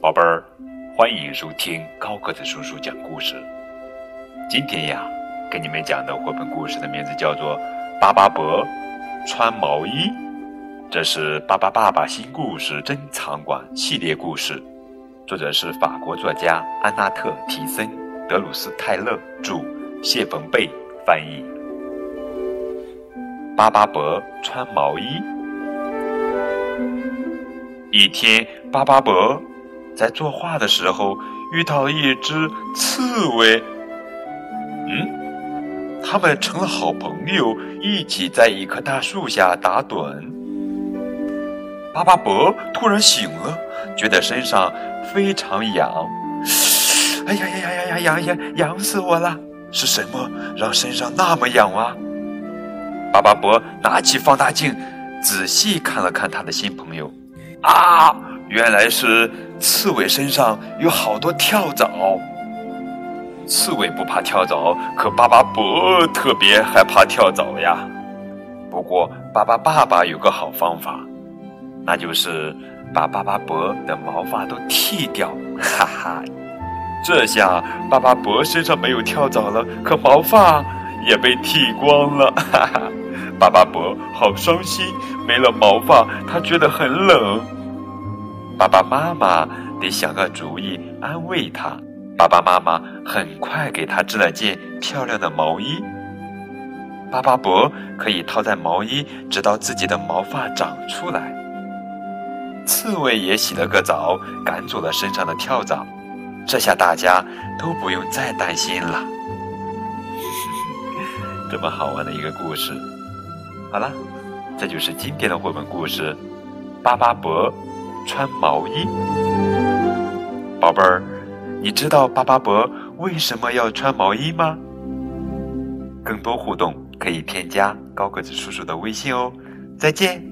宝贝儿，欢迎收听高个子叔叔讲故事。今天呀，给你们讲的绘本故事的名字叫做《巴巴伯穿毛衣》，这是巴巴爸爸新故事珍藏馆系列故事，作者是法国作家安娜特·提森、德鲁斯·泰勒著，谢冯贝翻译。巴巴伯穿毛衣。一天，巴巴伯在作画的时候遇到一只刺猬。嗯，他们成了好朋友，一起在一棵大树下打盹。巴巴伯突然醒了，觉得身上非常痒。哎呀呀呀呀呀！痒呀，痒死我了！是什么让身上那么痒啊？巴巴伯拿起放大镜，仔细看了看他的新朋友。啊，原来是刺猬身上有好多跳蚤。刺猬不怕跳蚤，可巴巴伯特别害怕跳蚤呀。不过巴巴爸爸有个好方法，那就是把巴巴伯的毛发都剃掉。哈哈，这下巴巴伯身上没有跳蚤了，可毛发也被剃光了。哈哈。巴巴伯好伤心，没了毛发，他觉得很冷。爸爸妈妈得想个主意安慰他。爸爸妈妈很快给他织了件漂亮的毛衣。巴巴伯可以套在毛衣，直到自己的毛发长出来。刺猬也洗了个澡，赶走了身上的跳蚤。这下大家都不用再担心了。这么好玩的一个故事。好了，这就是今天的绘本故事，《巴巴伯穿毛衣》。宝贝儿，你知道巴巴伯为什么要穿毛衣吗？更多互动可以添加高个子叔叔的微信哦。再见。